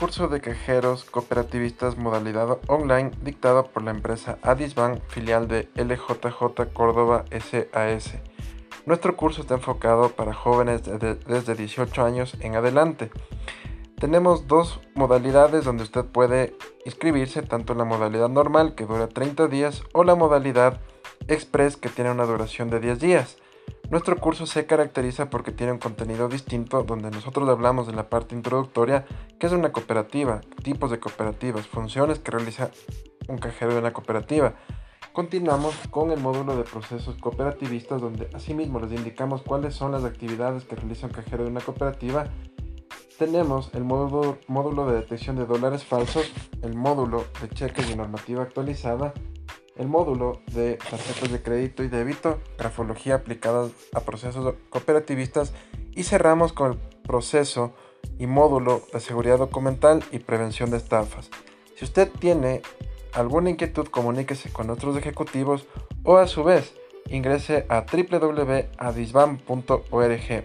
curso de cajeros cooperativistas modalidad online dictado por la empresa Adisbank, filial de LJJ Córdoba SAS. Nuestro curso está enfocado para jóvenes desde 18 años en adelante. Tenemos dos modalidades donde usted puede inscribirse, tanto la modalidad normal que dura 30 días o la modalidad express que tiene una duración de 10 días. Nuestro curso se caracteriza porque tiene un contenido distinto donde nosotros hablamos de la parte introductoria, que es una cooperativa, tipos de cooperativas, funciones que realiza un cajero de una cooperativa. Continuamos con el módulo de procesos cooperativistas donde asimismo les indicamos cuáles son las actividades que realiza un cajero de una cooperativa tenemos el módulo, módulo de detección de dólares falsos, el módulo de cheques y normativa actualizada, el módulo de tarjetas de crédito y débito, grafología aplicada a procesos cooperativistas y cerramos con el proceso y módulo de seguridad documental y prevención de estafas. Si usted tiene alguna inquietud, comuníquese con nuestros ejecutivos o a su vez ingrese a www.adisbam.org.